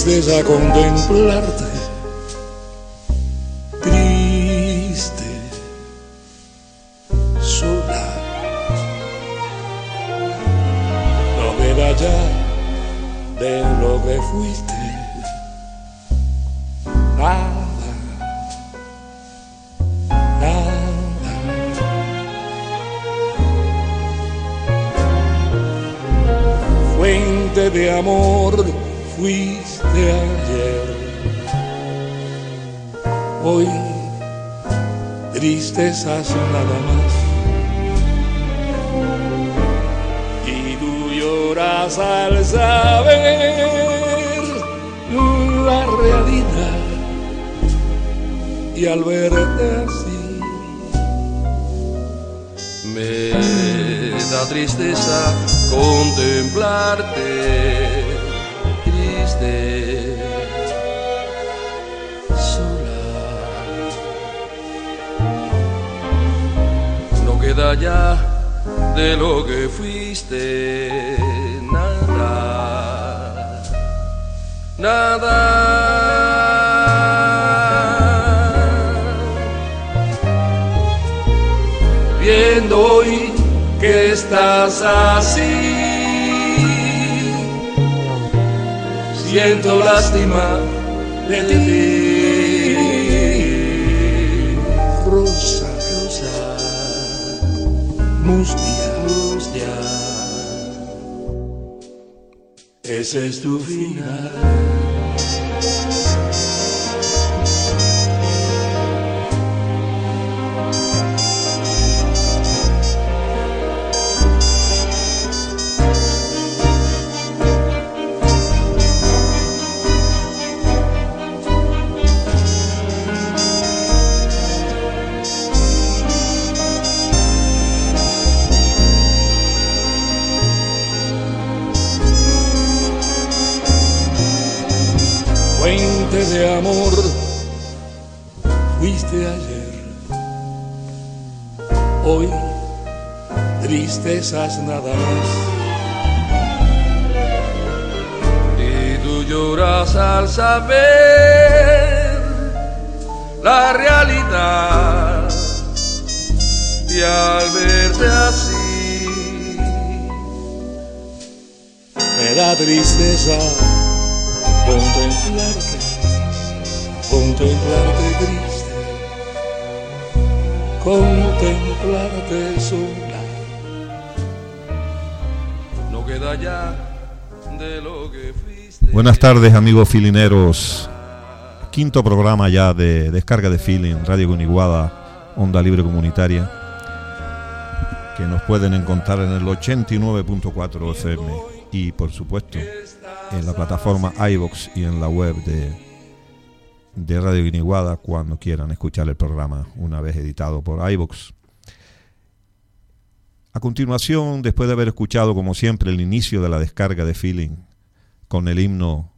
contemplarte, triste, tristeza contemplarte triste, sola. No queda ya de lo que fuiste nada, nada. Así. siento lástima de ti. Rosa, Rosa, mustia, mustia, ese es tu final. Tristezas nada más. y tú lloras al saber la realidad y al verte así Me da tristeza contemplarte, contemplarte triste, contemplarte sola. Buenas tardes amigos filineros. Quinto programa ya de descarga de feeling, Radio Guniguada, Onda Libre Comunitaria, que nos pueden encontrar en el 89.4 FM y por supuesto en la plataforma iBox y en la web de, de Radio Guiniguada cuando quieran escuchar el programa una vez editado por iBox. A continuación, después de haber escuchado como siempre el inicio de la descarga de feeling con el himno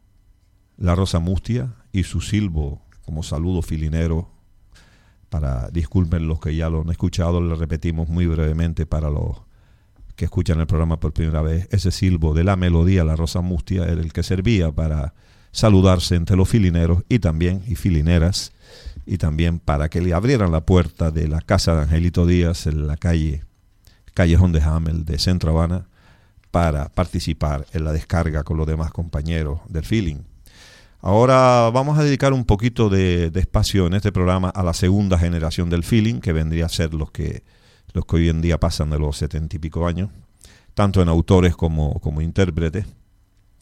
La Rosa Mustia y su silbo como saludo filinero, para disculpen los que ya lo han escuchado, le repetimos muy brevemente para los que escuchan el programa por primera vez, ese silbo de la melodía La Rosa Mustia era el que servía para saludarse entre los filineros y también, y filineras, y también para que le abrieran la puerta de la casa de Angelito Díaz en la calle Callejón de Hamel de Centro Habana para participar en la descarga con los demás compañeros del feeling. Ahora vamos a dedicar un poquito de, espacio en este programa a la segunda generación del feeling, que vendría a ser los que los que hoy en día pasan de los setenta y pico años, tanto en autores como, como intérpretes,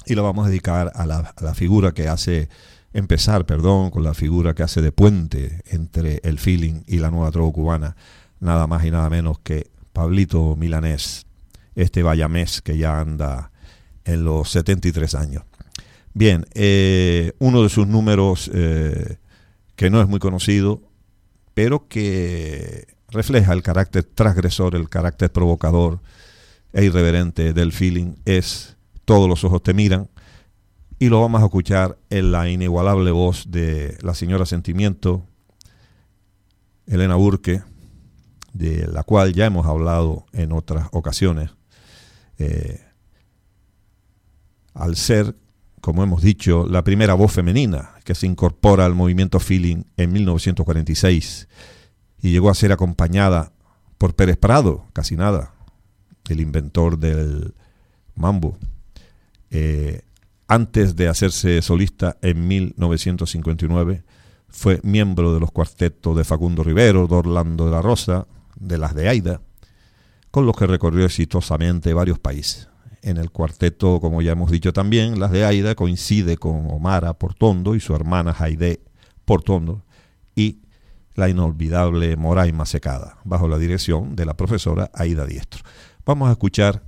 y lo vamos a dedicar a la, a la, figura que hace, empezar, perdón, con la figura que hace de puente entre el feeling y la nueva trova cubana, nada más y nada menos que Pablito Milanés, este bayamés que ya anda en los 73 años. Bien, eh, uno de sus números eh, que no es muy conocido, pero que refleja el carácter transgresor, el carácter provocador e irreverente del feeling, es Todos los ojos te miran. Y lo vamos a escuchar en la inigualable voz de la señora Sentimiento, Elena Burke, de la cual ya hemos hablado en otras ocasiones. Eh, al ser como hemos dicho, la primera voz femenina que se incorpora al movimiento feeling en 1946 y llegó a ser acompañada por Pérez Prado, casi nada, el inventor del mambo. Eh, antes de hacerse solista en 1959, fue miembro de los cuartetos de Facundo Rivero, de Orlando de la Rosa, de las de Aida, con los que recorrió exitosamente varios países. En el cuarteto, como ya hemos dicho también, las de Aida coincide con Omara Portondo y su hermana Jaide Portondo y la inolvidable Moraima Secada, bajo la dirección de la profesora Aida Diestro. Vamos a escuchar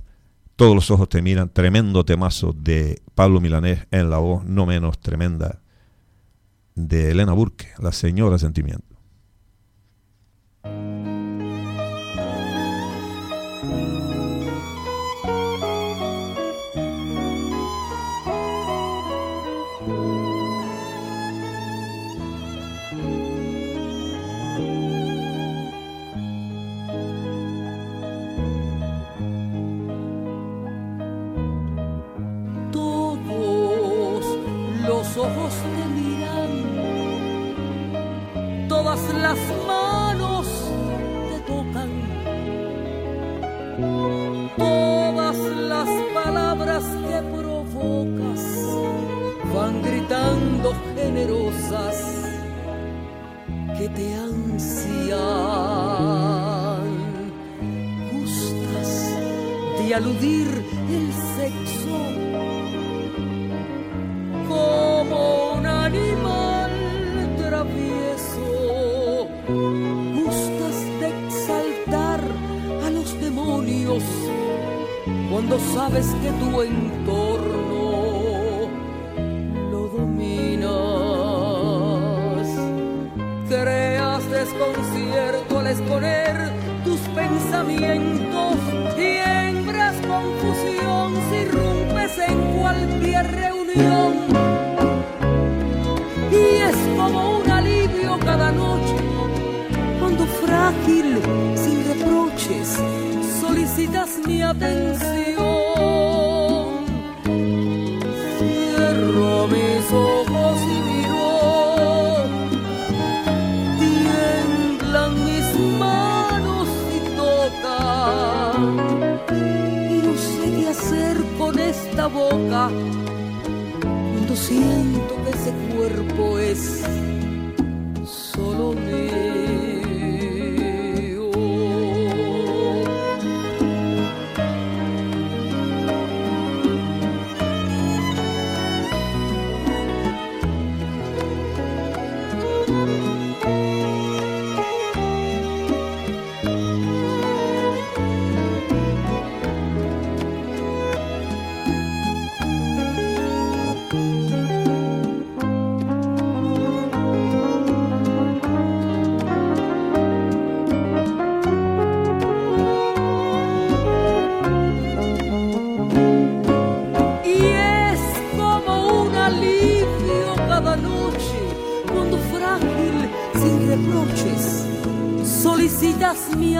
Todos los ojos te miran, tremendo temazo de Pablo Milanés en la voz no menos tremenda de Elena Burke, la señora sentimiento.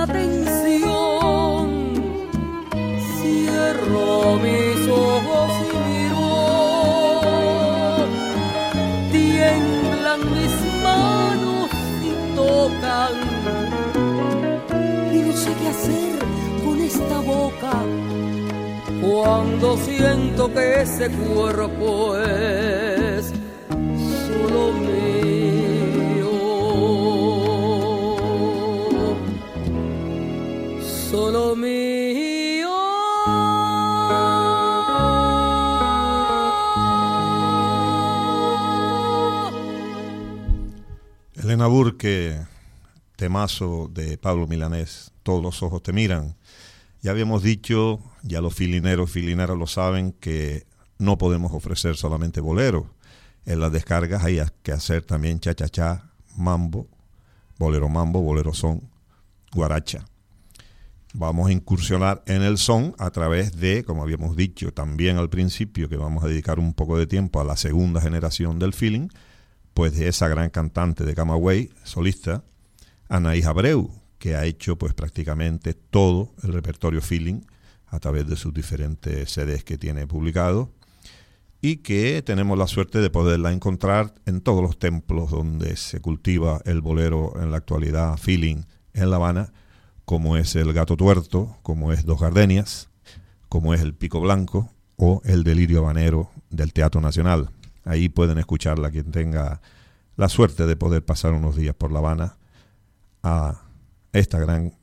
Mi de Pablo Milanés, Todos los ojos te miran. Ya habíamos dicho, ya los filineros, filineras lo saben, que no podemos ofrecer solamente boleros. En las descargas hay que hacer también cha-cha-cha, mambo, bolero mambo, bolero son, guaracha. Vamos a incursionar en el son a través de, como habíamos dicho también al principio, que vamos a dedicar un poco de tiempo a la segunda generación del feeling, pues de esa gran cantante de Camagüey, solista, Anaís Abreu, que ha hecho pues prácticamente todo el repertorio feeling a través de sus diferentes CDs que tiene publicado y que tenemos la suerte de poderla encontrar en todos los templos donde se cultiva el bolero en la actualidad, feeling en La Habana, como es el Gato Tuerto, como es Dos Gardenias, como es el Pico Blanco o el Delirio Habanero del Teatro Nacional. Ahí pueden escucharla quien tenga la suerte de poder pasar unos días por La Habana a esta gran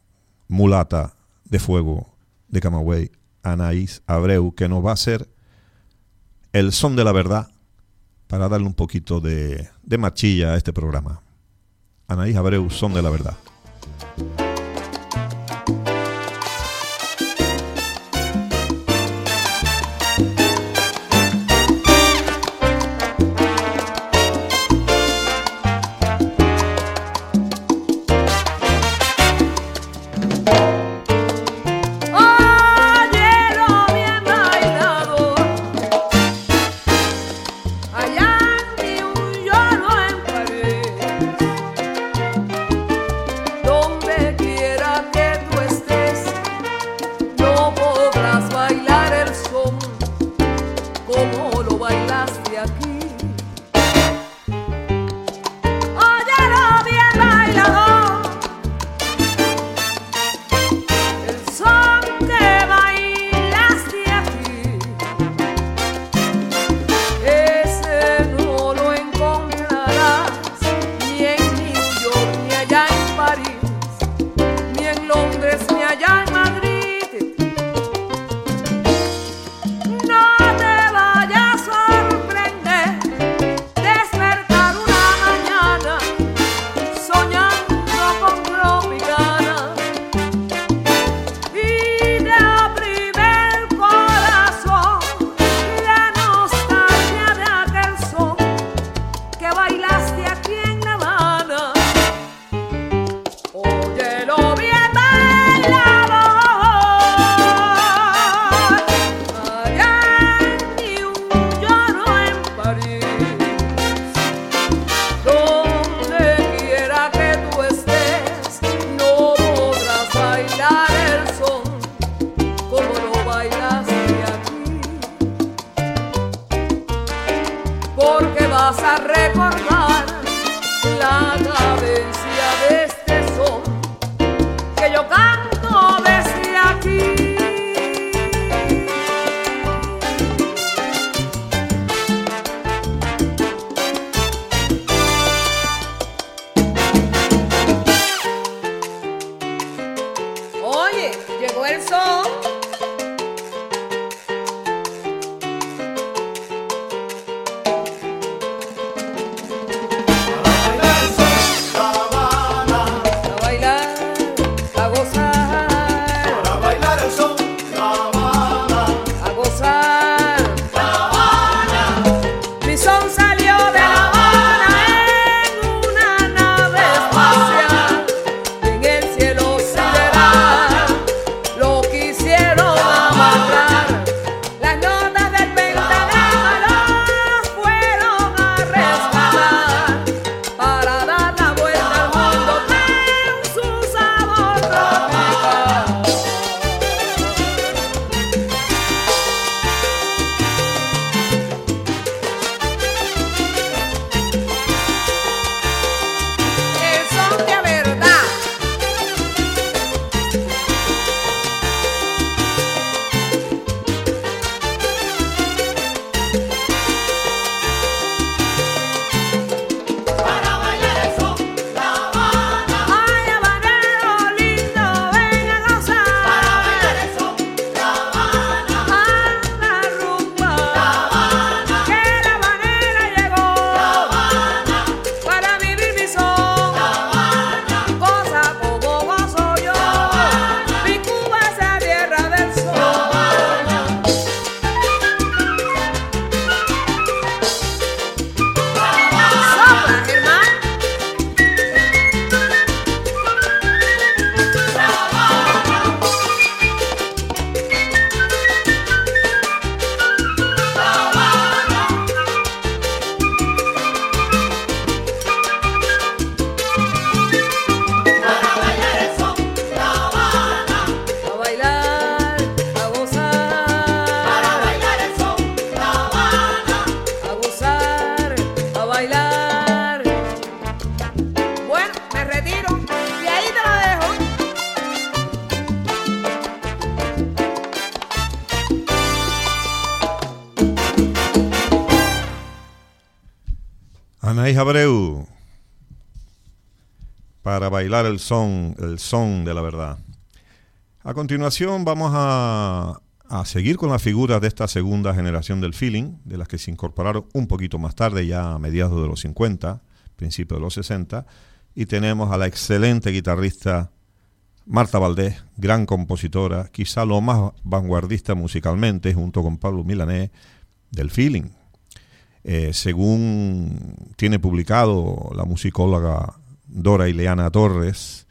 mulata de fuego de Camagüey, Anaís Abreu, que nos va a hacer el son de la verdad para darle un poquito de, de marchilla a este programa. Anaís Abreu, son de la verdad. Abreu, para bailar el son, el son de la verdad. A continuación vamos a, a seguir con las figuras de esta segunda generación del feeling, de las que se incorporaron un poquito más tarde, ya a mediados de los 50, principios de los 60, y tenemos a la excelente guitarrista Marta Valdés, gran compositora, quizá lo más vanguardista musicalmente, junto con Pablo Milanés, del feeling. Eh, según tiene publicado la musicóloga Dora Ileana Torres,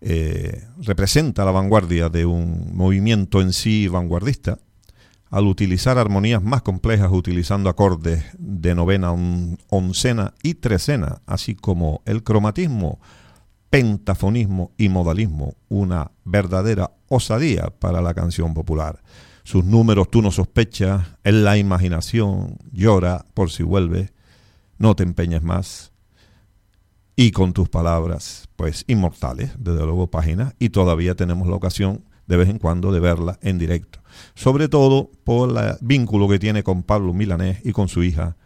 eh, representa la vanguardia de un movimiento en sí vanguardista al utilizar armonías más complejas utilizando acordes de novena, oncena y trecena, así como el cromatismo, pentafonismo y modalismo, una verdadera osadía para la canción popular. Sus números tú no sospechas, en la imaginación, llora por si vuelve, no te empeñes más, y con tus palabras, pues inmortales, desde luego páginas, y todavía tenemos la ocasión de vez en cuando de verla en directo. Sobre todo por el vínculo que tiene con Pablo Milanés y con su hija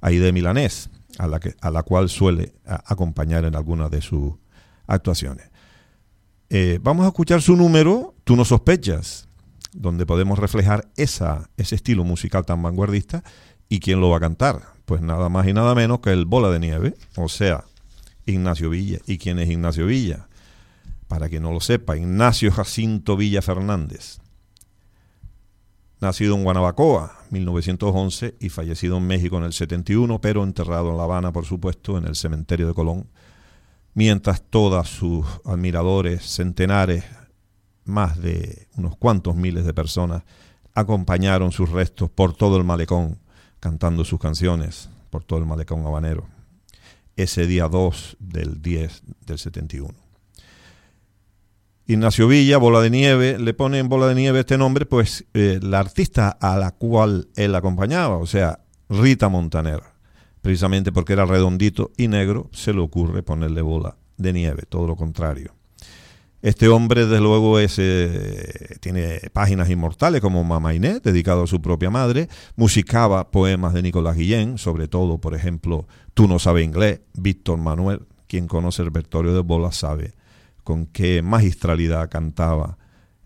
Aide Milanés, a la, que, a la cual suele acompañar en algunas de sus actuaciones. Eh, vamos a escuchar su número, Tú no sospechas, donde podemos reflejar esa, ese estilo musical tan vanguardista. ¿Y quién lo va a cantar? Pues nada más y nada menos que el Bola de Nieve, o sea, Ignacio Villa. ¿Y quién es Ignacio Villa? Para que no lo sepa, Ignacio Jacinto Villa Fernández. Nacido en Guanabacoa, 1911, y fallecido en México en el 71, pero enterrado en La Habana, por supuesto, en el cementerio de Colón, mientras todos sus admiradores, centenares, más de unos cuantos miles de personas, acompañaron sus restos por todo el malecón, cantando sus canciones por todo el malecón habanero ese día 2 del 10 del 71. Ignacio Villa, Bola de Nieve, le pone en Bola de Nieve este nombre, pues eh, la artista a la cual él acompañaba, o sea, Rita Montaner, precisamente porque era redondito y negro, se le ocurre ponerle Bola de Nieve, todo lo contrario. Este hombre, desde luego, es, eh, tiene páginas inmortales como Mama Inés, dedicado a su propia madre, musicaba poemas de Nicolás Guillén, sobre todo, por ejemplo, Tú no sabes inglés, Víctor Manuel, quien conoce el repertorio de Bola sabe con qué magistralidad cantaba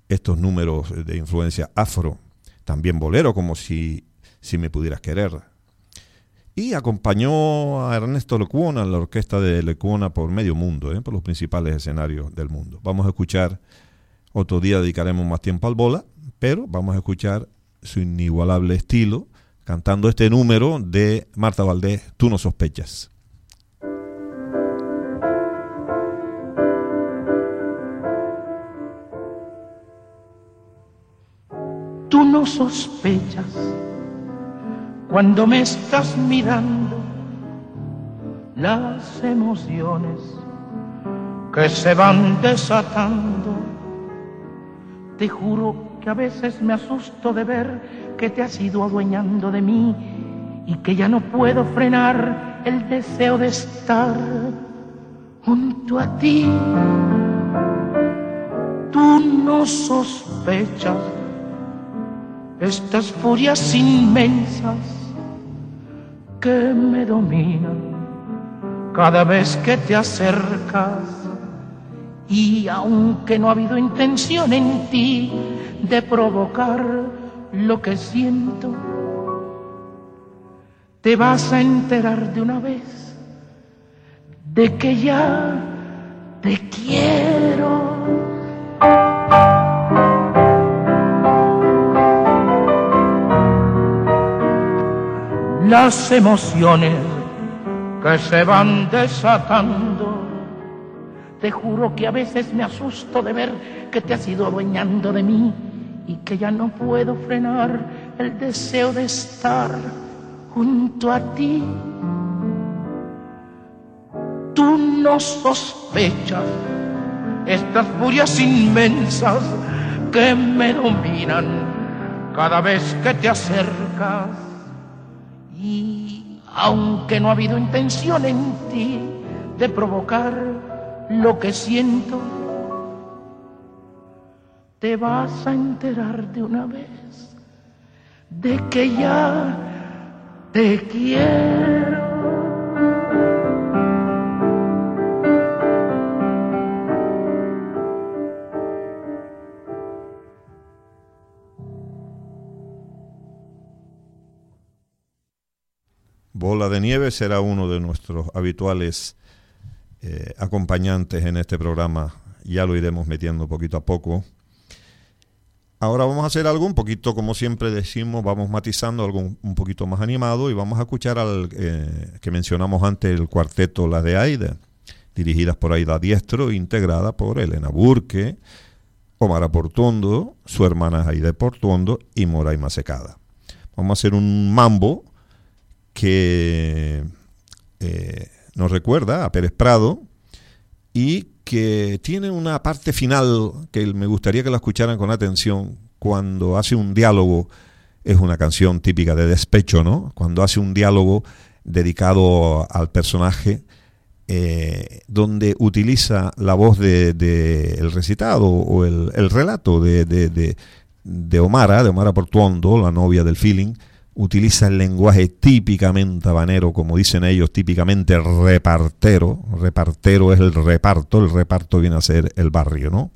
estos números de influencia afro, también bolero, como si, si me pudieras querer, y acompañó a Ernesto Lecuona, la orquesta de Lecuona, por medio mundo, ¿eh? por los principales escenarios del mundo. Vamos a escuchar, otro día dedicaremos más tiempo al bola, pero vamos a escuchar su inigualable estilo, cantando este número de Marta Valdés, Tú no sospechas. Tú no sospechas cuando me estás mirando las emociones que se van desatando. Te juro que a veces me asusto de ver que te has ido adueñando de mí y que ya no puedo frenar el deseo de estar junto a ti. Tú no sospechas estas furias inmensas que me dominan cada vez que te acercas y aunque no ha habido intención en ti de provocar lo que siento, te vas a enterar de una vez de que ya te quiero. Las emociones que se van desatando. Te juro que a veces me asusto de ver que te has ido adueñando de mí y que ya no puedo frenar el deseo de estar junto a ti. Tú no sospechas estas furias inmensas que me dominan cada vez que te acercas y aunque no ha habido intención en ti de provocar lo que siento, te vas a enterar de una vez de que ya te quiero. Bola de Nieve será uno de nuestros habituales eh, acompañantes en este programa. Ya lo iremos metiendo poquito a poco. Ahora vamos a hacer algo un poquito, como siempre decimos, vamos matizando algo un poquito más animado y vamos a escuchar al eh, que mencionamos antes, el cuarteto La de Aida, dirigidas por Aida Diestro, integrada por Elena Burke, Omar Portondo, su hermana Aida Portondo y Moraima Secada. Vamos a hacer un mambo que eh, nos recuerda a Pérez Prado y que tiene una parte final que me gustaría que la escucharan con atención cuando hace un diálogo, es una canción típica de despecho, ¿no? Cuando hace un diálogo dedicado al personaje, eh, donde utiliza la voz del de, el recitado o el, el relato de, de, de, Omara, de Omara Portuondo, la novia del feeling, utiliza el lenguaje típicamente habanero, como dicen ellos, típicamente repartero. Repartero es el reparto, el reparto viene a ser el barrio, ¿no?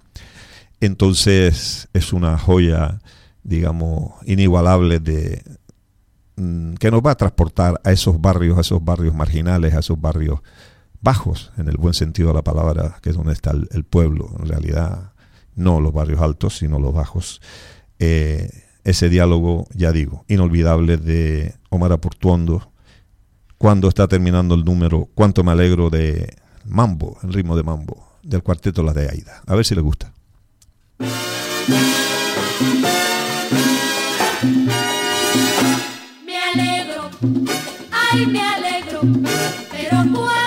Entonces es una joya, digamos, inigualable de mm, que nos va a transportar a esos barrios, a esos barrios marginales, a esos barrios bajos, en el buen sentido de la palabra, que es donde está el, pueblo, en realidad no los barrios altos, sino los bajos. Eh, ese diálogo, ya digo, inolvidable de Omar Aportuondo cuando está terminando el número Cuánto me alegro de Mambo, el ritmo de Mambo, del cuarteto La de Aida. A ver si le gusta. Me alegro, ay me alegro, pero cuando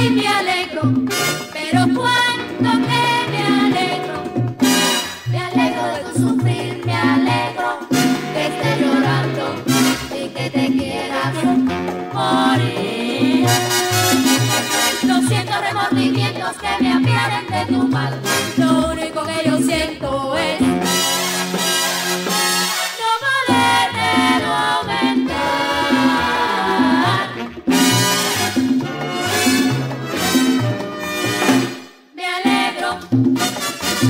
ay me alegro, pero cuando me, alegro, me alegro de tu sufrir, me alegro que estés llorando y que te quieras morir. No siento remordimientos que me apiaden de tu mal,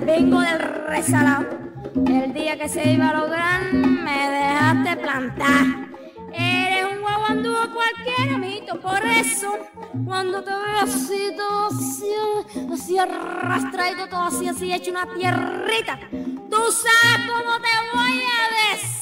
vengo del resalado. El día que se iba a lograr, me dejaste plantar. Eres un guaguandúo cualquiera, amiguito, por eso cuando te veo así, todo así, así arrastradito, todo así, así, hecho una tierrita, tú sabes cómo te voy a decir.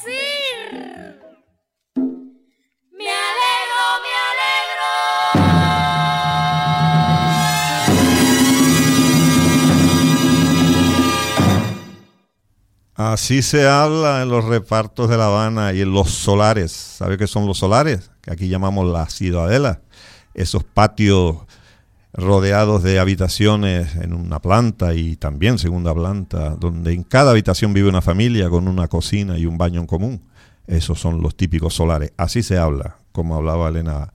Así se habla en los repartos de La Habana y en los solares. ¿Sabe qué son los solares? Que aquí llamamos la ciudadela. Esos patios rodeados de habitaciones en una planta y también segunda planta, donde en cada habitación vive una familia con una cocina y un baño en común. Esos son los típicos solares. Así se habla, como hablaba Elena,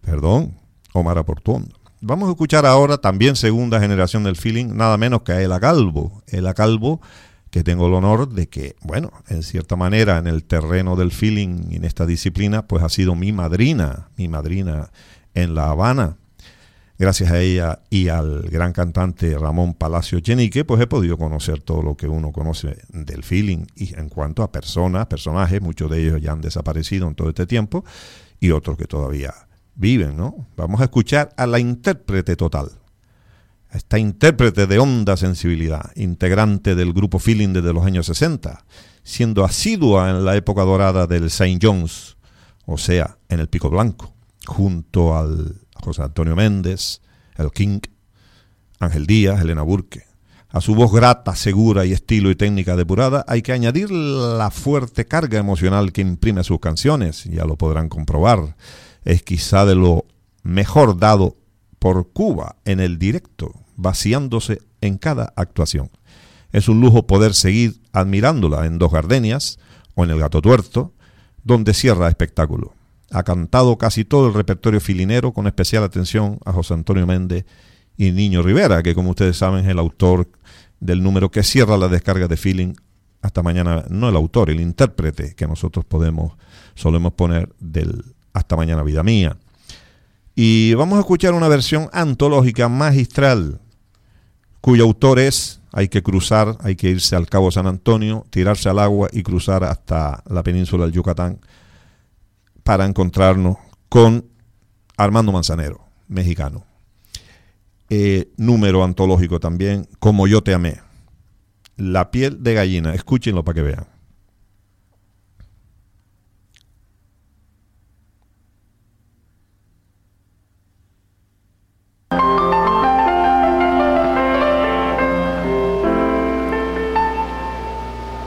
perdón, Omar Aportuondo. Vamos a escuchar ahora también segunda generación del feeling, nada menos que a Ela Calvo. Ela Calvo que tengo el honor de que, bueno, en cierta manera en el terreno del feeling y en esta disciplina, pues ha sido mi madrina, mi madrina en La Habana. Gracias a ella y al gran cantante Ramón Palacio Chenique, pues he podido conocer todo lo que uno conoce del feeling y en cuanto a personas, personajes, muchos de ellos ya han desaparecido en todo este tiempo y otros que todavía viven, ¿no? Vamos a escuchar a la intérprete total, esta intérprete de honda sensibilidad, integrante del grupo Feeling desde los años 60, siendo asidua en la época dorada del Saint John's, o sea, en el Pico Blanco, junto al José Antonio Méndez, el King, Ángel Díaz, Elena Burke. A su voz grata, segura y estilo y técnica depurada hay que añadir la fuerte carga emocional que imprime sus canciones, ya lo podrán comprobar. Es quizá de lo mejor dado por Cuba en el directo, vaciándose en cada actuación. Es un lujo poder seguir admirándola en Dos Gardenias o en El Gato Tuerto, donde cierra espectáculo. Ha cantado casi todo el repertorio filinero con especial atención a José Antonio Méndez y Niño Rivera, que como ustedes saben es el autor del número que cierra la descarga de feeling hasta mañana, no el autor, el intérprete que nosotros podemos, solemos poner del hasta mañana vida mía. Y vamos a escuchar una versión antológica magistral, cuyo autor es, hay que cruzar, hay que irse al Cabo San Antonio, tirarse al agua y cruzar hasta la península del Yucatán para encontrarnos con Armando Manzanero, mexicano. Eh, número antológico también, Como yo te amé. La piel de gallina, escúchenlo para que vean.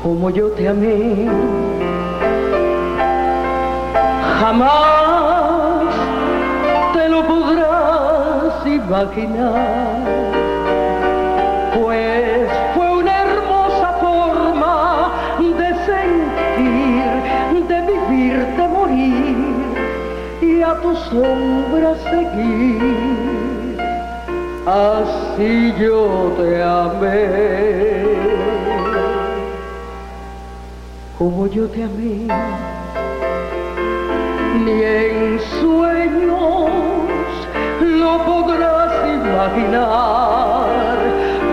Como yo te amé, jamás te lo podrás imaginar, pues fue una hermosa forma de sentir, de vivir, de morir y a tu sombra seguir. Así yo te amé, como yo te amé. Ni en sueños lo podrás imaginar,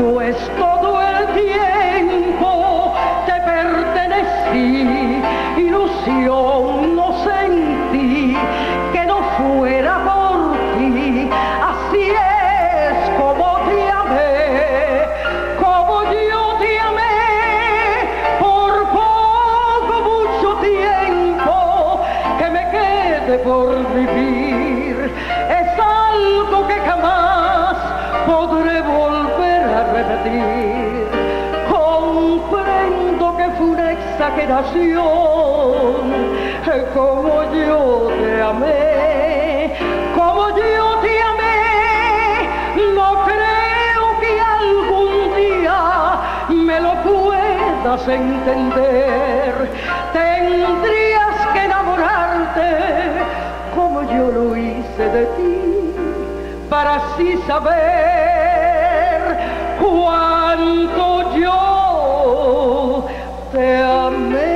pues todo el tiempo te pertenecí, ilusión es algo que jamás podré volver a repetir. Comprendo que fue una exageración, como yo te amé, como yo te amé, no creo que algún día me lo puedas entender. Tendrías que enamorarte yo lo hice de ti, para así saber cuánto yo te amé.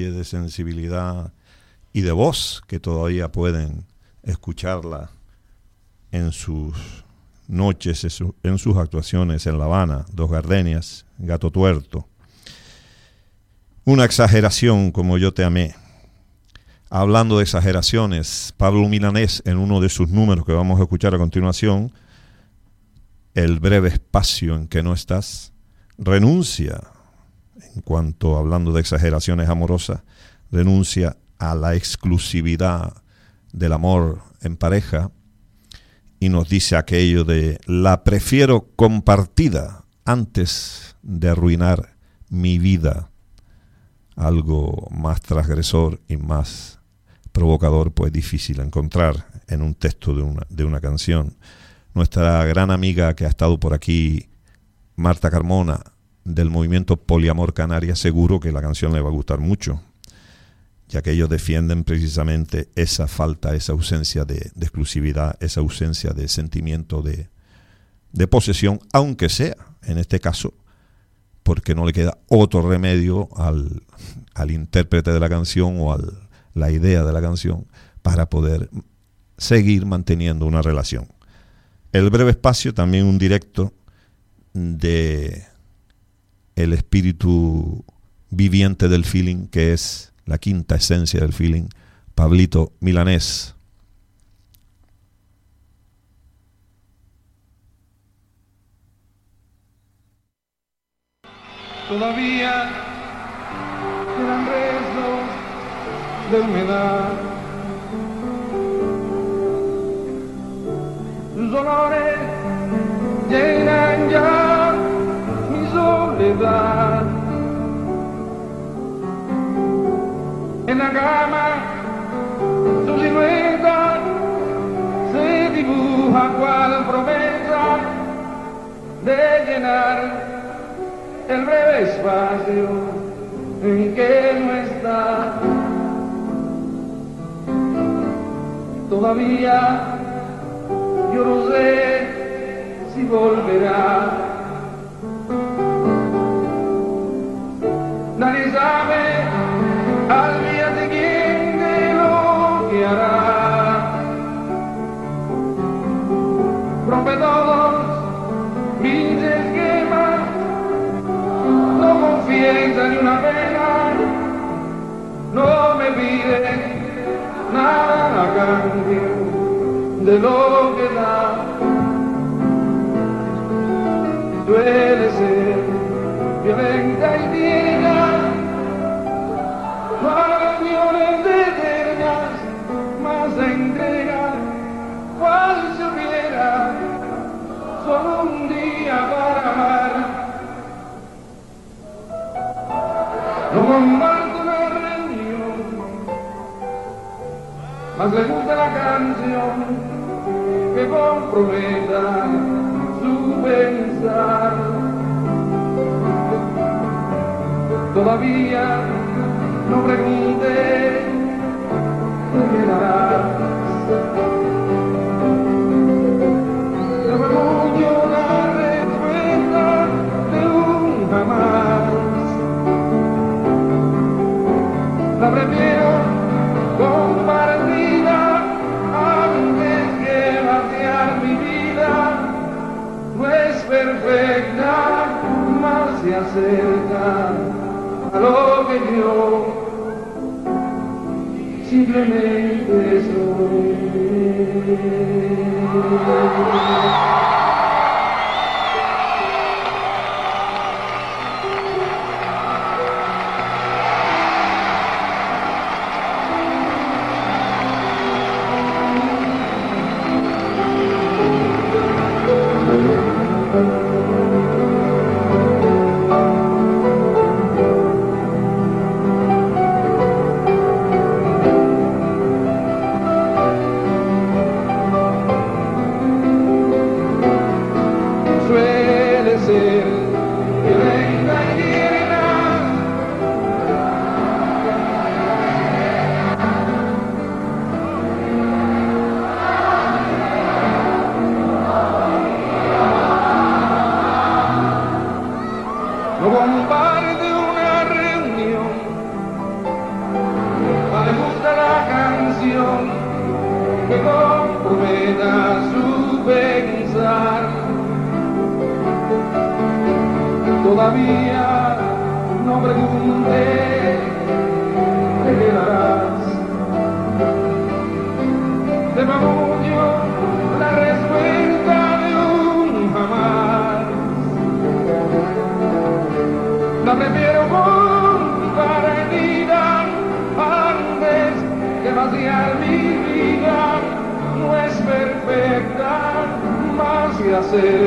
De sensibilidad y de voz que todavía pueden escucharla en sus noches, en sus actuaciones en La Habana, Dos Gardenias, Gato Tuerto. Una exageración como yo te amé. Hablando de exageraciones, Pablo Milanés en uno de sus números que vamos a escuchar a continuación, El breve espacio en que no estás, renuncia en cuanto, hablando de exageraciones amorosas, renuncia a la exclusividad del amor en pareja y nos dice aquello de la prefiero compartida antes de arruinar mi vida. Algo más transgresor y más provocador, pues difícil encontrar en un texto de una, de una canción. Nuestra gran amiga que ha estado por aquí, Marta Carmona, del movimiento Poliamor Canaria, seguro que la canción le va a gustar mucho, ya que ellos defienden precisamente esa falta, esa ausencia de, exclusividad, esa ausencia de sentimiento de, de posesión, aunque sea, en este caso, porque no le queda otro remedio al, al intérprete de la canción o a la idea de la canción para poder seguir manteniendo una relación. El breve espacio, también un directo de el espíritu viviente del feeling, que es la quinta esencia del feeling, Pablito Milanés. Todavía quedan restos de humedad. Tus olores llenan ya En la cama, su silueta se dibuja cual promesa de llenar el breve espacio en que no está. Todavía yo no sé si volverá. De lo que da. Suele ser violenta y tierna, de eternas, más entrega, cual si hubiera solo un día para amar. Más le gusta la canción que comprometa su pensar. Todavía no pregunte qué. Perfecta, más se acerca a lo que yo simplemente soy.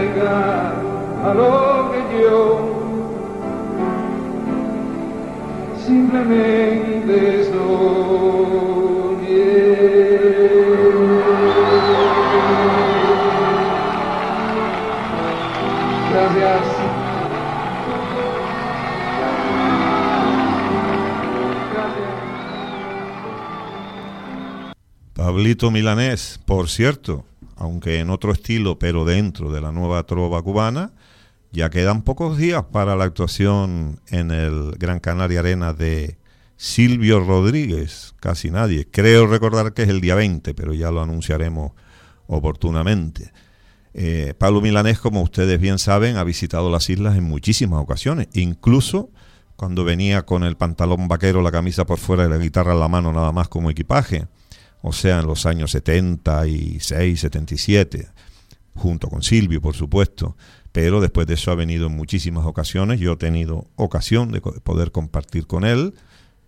Acerca a lo que yo simplemente soñé. Gracias. Pablito Milanés, por cierto, aunque en otro estilo, pero dentro de la nueva trova cubana, ya quedan pocos días para la actuación en el Gran Canaria Arena de Silvio Rodríguez, casi nadie. Creo recordar que es el día 20, pero ya lo anunciaremos oportunamente. Eh, Pablo Milanés, como ustedes bien saben, ha visitado las islas en muchísimas ocasiones, incluso cuando venía con el pantalón vaquero, la camisa por fuera y la guitarra en la mano nada más como equipaje, o sea, en los años 76, 77, junto con Silvio, por supuesto, pero después de eso ha venido en muchísimas ocasiones, yo he tenido ocasión de poder compartir con él,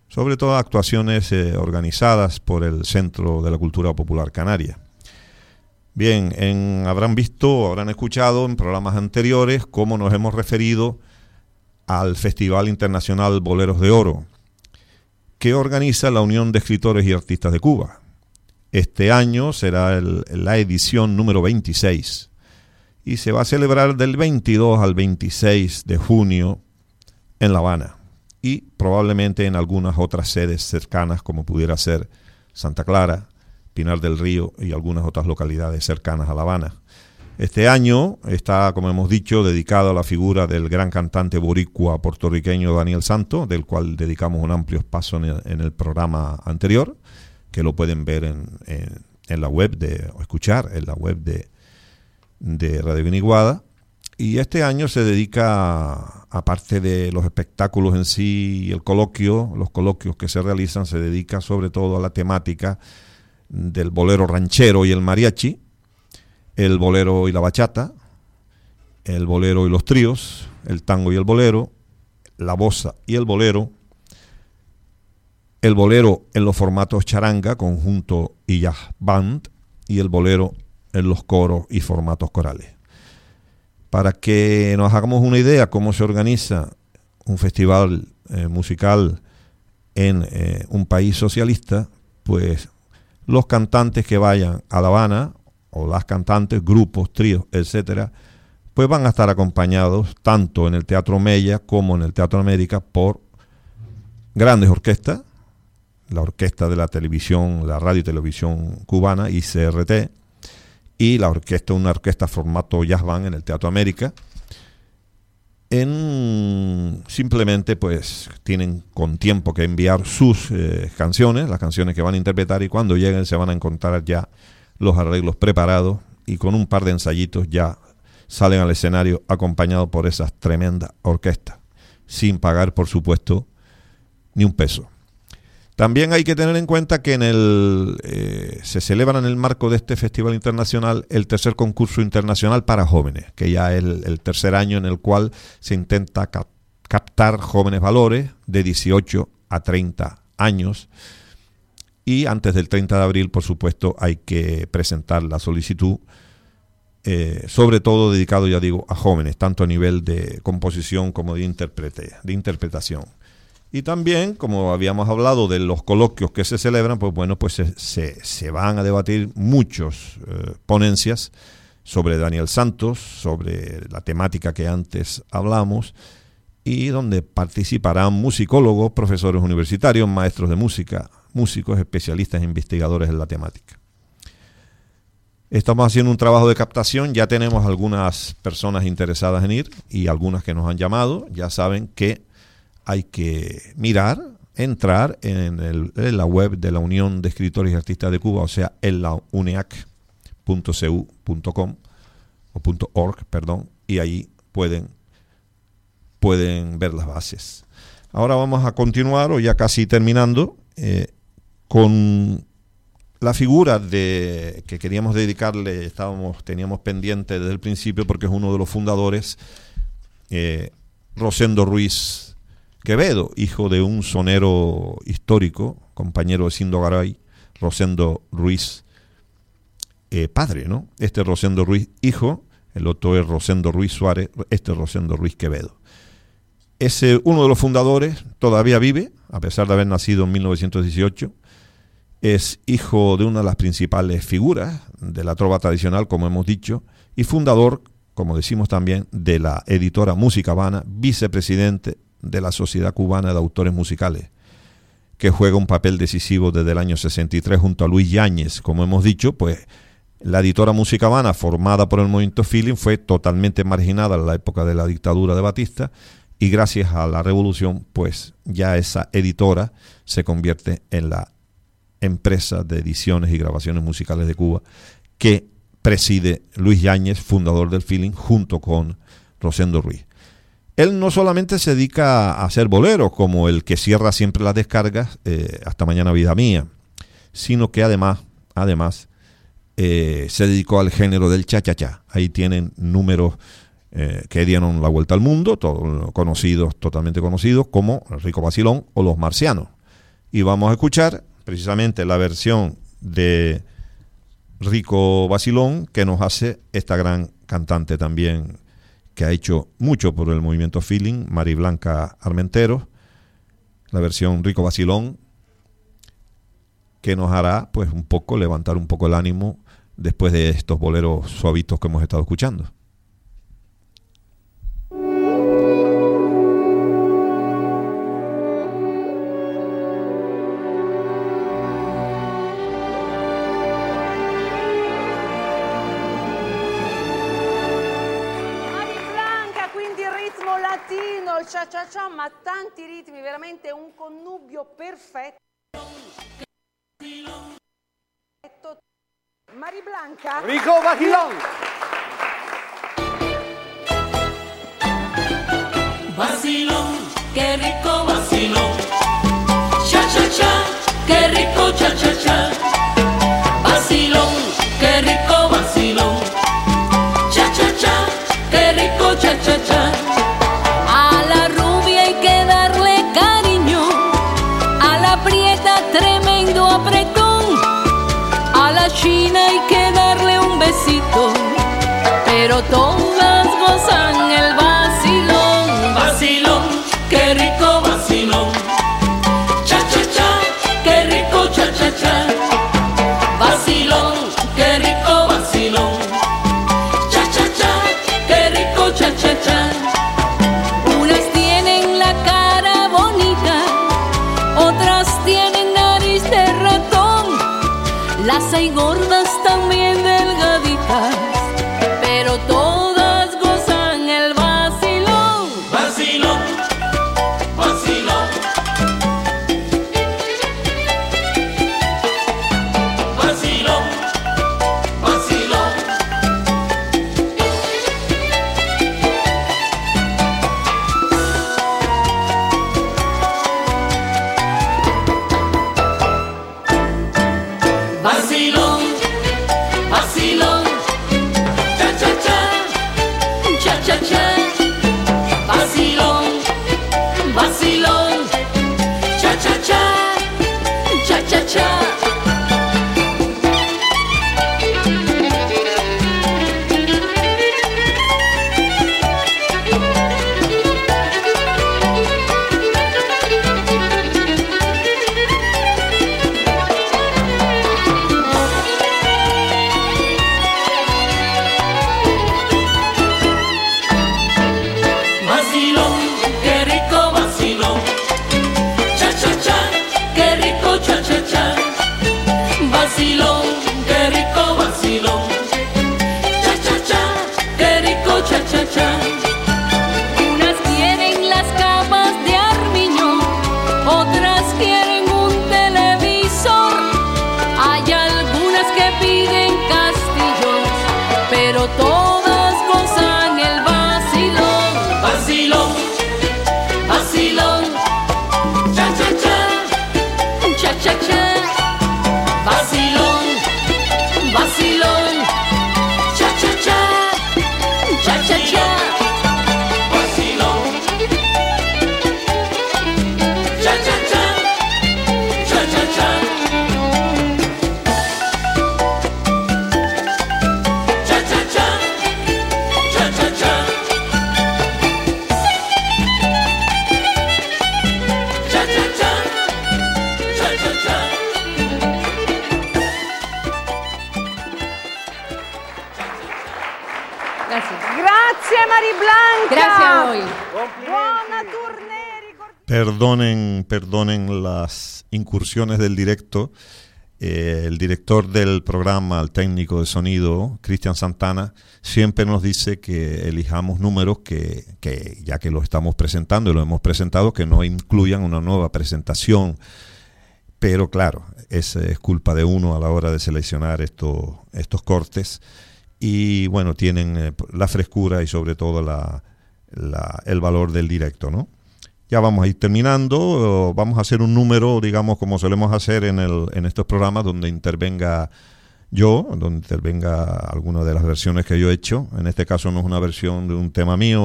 sobre todo actuaciones eh, organizadas por el Centro de la Cultura Popular Canaria. Bien, en, habrán visto, habrán escuchado en programas anteriores cómo nos hemos referido al Festival Internacional Boleros de Oro, que organiza la Unión de Escritores y Artistas de Cuba. Este año será la edición número 26 y se va a celebrar del 22 al 26 de junio en La Habana. Y probablemente en algunas otras sedes cercanas como pudiera ser Santa Clara, Pinar del Río y algunas otras localidades cercanas a La Habana. Este año está, como hemos dicho, dedicado a la figura del gran cantante boricua puertorriqueño Daniel Santo, del cual dedicamos un amplio espacio en el programa anterior, que lo pueden ver en, en- en la web de, o escuchar en la web de, de Radio Guiniguada. Y este año se dedica, aparte de los espectáculos en sí y el coloquio, los coloquios que se realizan, se dedica sobre todo a la temática del bolero ranchero y el mariachi, el bolero y la bachata, el bolero y los tríos, el tango y el bolero, la bossa y el bolero, el bolero en los formatos charanga, conjunto y jazz band, y el bolero en los coros y formatos corales. Para que nos hagamos una idea cómo se organiza un festival eh, musical en eh, un país socialista, pues los cantantes que vayan a La Habana, o las cantantes, grupos, tríos, etcétera, pues van a estar acompañados tanto en el Teatro Mella como en el Teatro América por grandes orquestas, la orquesta de la televisión, la radio y televisión cubana, ICRT, y la orquesta, una orquesta formato jazz band en el Teatro América. En simplemente pues tienen con tiempo que enviar sus eh, canciones, las canciones que van a interpretar y cuando lleguen se van a encontrar ya los arreglos preparados y con un par de ensayitos ya salen al escenario acompañados por esas tremendas orquestas, sin pagar por supuesto ni un peso. También hay que tener en cuenta que en el, eh, se celebra en el marco de este festival internacional el tercer concurso internacional para jóvenes, que ya es el, tercer año en el cual se intenta cap- captar jóvenes valores de 18 a 30 años. Y antes del 30 de abril, por supuesto, hay que presentar la solicitud, eh, sobre todo dedicado, ya digo, a jóvenes, tanto a nivel de composición como de interpretación. Y también, como habíamos hablado de los coloquios que se celebran, pues bueno, pues se, se, van a debatir muchos eh, ponencias sobre Daniel Santos, sobre la temática que antes hablamos, y donde participarán musicólogos, profesores universitarios, maestros de música, músicos, especialistas e investigadores en la temática. Estamos haciendo un trabajo de captación, ya tenemos algunas personas interesadas en ir y algunas que nos han llamado, ya saben que hay que mirar, entrar en, la web de la Unión de Escritores y Artistas de Cuba, o sea, en la uneac.cu.com o .org, perdón, y ahí pueden, pueden ver las bases. Ahora vamos a continuar, o ya casi terminando, eh, con la figura de que queríamos dedicarle, estábamos, teníamos pendiente desde el principio, porque es uno de los fundadores, eh, Rosendo Ruiz Quevedo, hijo de un sonero histórico, compañero de Sindo Garay, Rosendo Ruiz, eh, padre, ¿no? Este Rosendo Ruiz, hijo, el otro es Rosendo Ruiz Suárez, este es Rosendo Ruiz Quevedo. Es uno de los fundadores, todavía vive, a pesar de haber nacido en 1918. Es hijo de una de las principales figuras de la trova tradicional, como hemos dicho, y fundador, como decimos también, de la editora Música Habana, vicepresidente de la Sociedad Cubana de Autores Musicales, que juega un papel decisivo desde el año 63 junto a Luis Yáñez. Como hemos dicho, pues la editora Música Habana, formada por el movimiento Feeling, fue totalmente marginada en la época de la dictadura de Batista y gracias a la revolución, pues ya esa editora se convierte en la empresa de ediciones y grabaciones musicales de Cuba que preside Luis Yáñez, fundador del Feeling, junto con Rosendo Ruiz. Él no solamente se dedica a hacer boleros, como el que cierra siempre las descargas, eh, hasta mañana vida mía, sino que además, además, eh, se dedicó al género del cha-cha-cha. Ahí tienen números eh, que dieron la vuelta al mundo, todos conocidos, totalmente conocidos, como Rico Basilón o Los Marcianos. Y vamos a escuchar precisamente la versión de Rico Basilón que nos hace esta gran cantante también que ha hecho mucho por el movimiento Feeling, Mari Blanca Armentero, la versión Rico Basilón, que nos hará pues un poco levantar un poco el ánimo después de estos boleros suavitos que hemos estado escuchando. Cia, ma tanti ritmi, veramente un connubio perfetto. Mari Blanca. Rico Vacilón. Vacilón, qué rico vacilón. Cha cha cha, qué rico cha cha cha. Vacilón, qué rico vacilón. Del directo. Eh, el director del programa, el técnico de sonido, Cristian Santana, siempre nos dice que elijamos números que, que, ya que los estamos presentando y lo hemos presentado, que no incluyan una nueva presentación. Pero claro, es, es culpa de uno a la hora de seleccionar estos, cortes. Y bueno, tienen eh, la frescura y sobre todo la, el valor del directo, ¿no? Ya vamos a ir terminando. Vamos a hacer un número, digamos, como solemos hacer en, el, en estos programas, donde intervenga yo, donde intervenga alguna de las versiones que yo he hecho. En este caso no es una versión de un tema mío,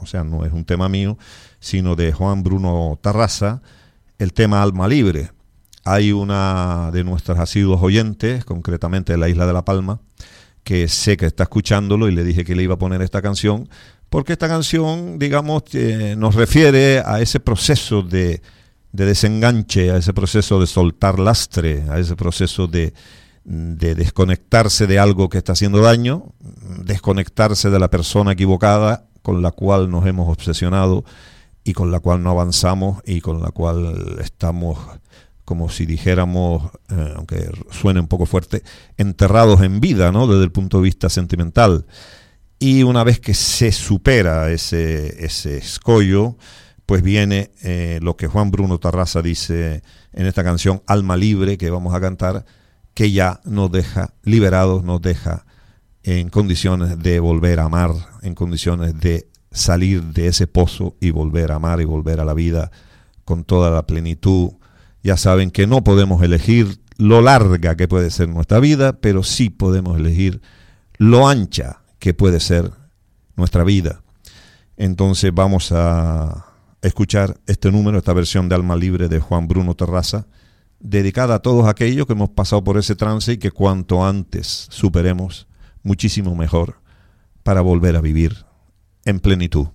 o sea, no es un tema mío, sino de Juan Bruno Tarraza, el tema Alma Libre. Hay una de nuestras asiduos oyentes, concretamente de la isla de La Palma, que sé que está escuchándolo y le dije que le iba a poner esta canción porque esta canción, digamos, eh, nos refiere a ese proceso de, de, desenganche, a ese proceso de soltar lastre, a ese proceso de, de desconectarse de algo que está haciendo daño, desconectarse de la persona equivocada con la cual nos hemos obsesionado y con la cual no avanzamos y con la cual estamos como si dijéramos, eh, aunque suene un poco fuerte, enterrados en vida, ¿no? Desde el punto de vista sentimental. Y una vez que se supera ese, ese escollo, pues viene eh, lo que Juan Bruno Tarraza dice en esta canción Alma Libre que vamos a cantar, que ya nos deja liberados, nos deja en condiciones de volver a amar, en condiciones de salir de ese pozo y volver a amar y volver a la vida con toda la plenitud. Ya saben que no podemos elegir lo larga que puede ser nuestra vida, pero sí podemos elegir lo ancha que puede ser nuestra vida. Entonces vamos a escuchar este número, esta versión de Alma Libre de Juan Bruno Terraza, dedicada a todos aquellos que hemos pasado por ese trance y que cuanto antes superemos, muchísimo mejor para volver a vivir en plenitud.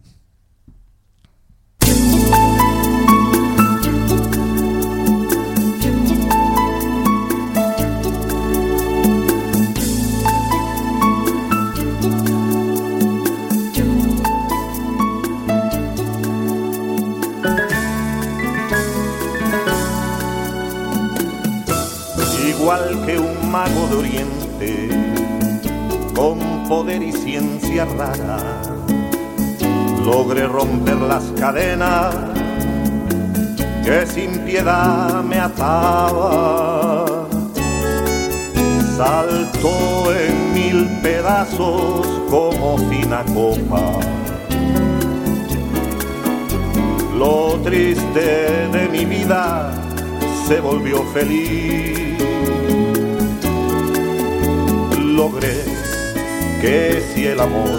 Igual que un mago de oriente, con poder y ciencia rara, logré romper las cadenas que sin piedad me ataba. Saltó en mil pedazos como fina copa. Lo triste de mi vida se volvió feliz logré que si el amor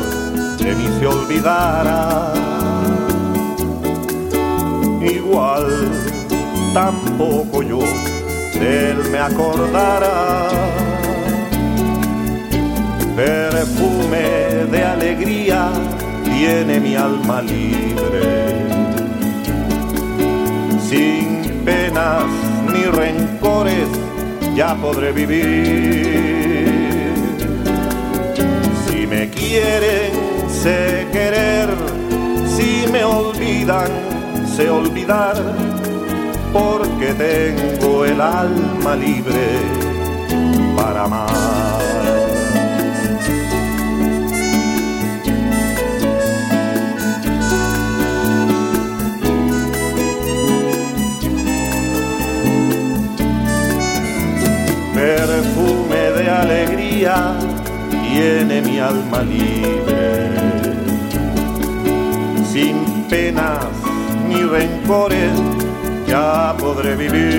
de mí se olvidara, igual tampoco yo de él me acordara. Perfume de alegría tiene mi alma libre, sin penas ni rencores ya podré vivir olvidan, sé olvidar, porque tengo el alma libre para amar. Perfume de alegría tiene mi alma libre, penas ni rencores ya podré vivir.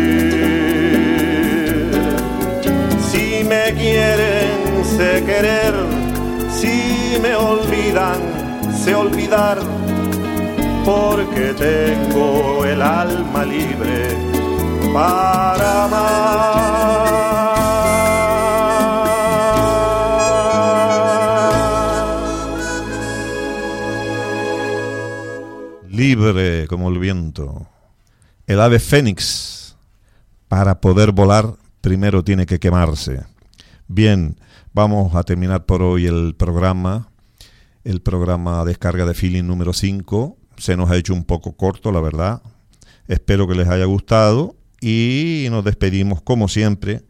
Si me quieren, sé querer, si me olvidan, sé olvidar, porque tengo el alma libre para amar. Como el viento. El ave fénix, para poder volar, primero tiene que quemarse. Bien, vamos a terminar por hoy el programa. el programa Descarga de Feeling número 5. Se nos ha hecho un poco corto, la verdad. Espero que les haya gustado y nos despedimos como siempre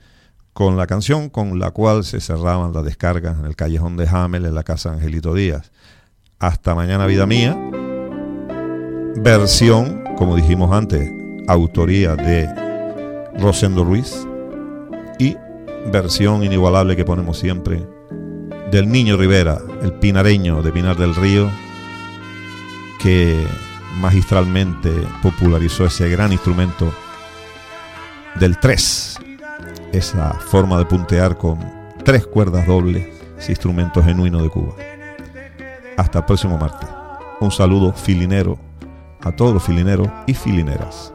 con la canción con la cual se cerraban las descargas en el callejón de Hamel en la casa Angelito Díaz. Hasta mañana, vida mía. Versión, como dijimos antes, autoría de Rosendo Ruiz y versión inigualable que ponemos siempre del Niño Rivera, el pinareño de Pinar del Río, que magistralmente popularizó ese gran instrumento del 3, esa forma de puntear con tres cuerdas dobles, ese instrumento genuino de Cuba. Hasta el próximo martes. Un saludo filinero a todos los filineros y filineras.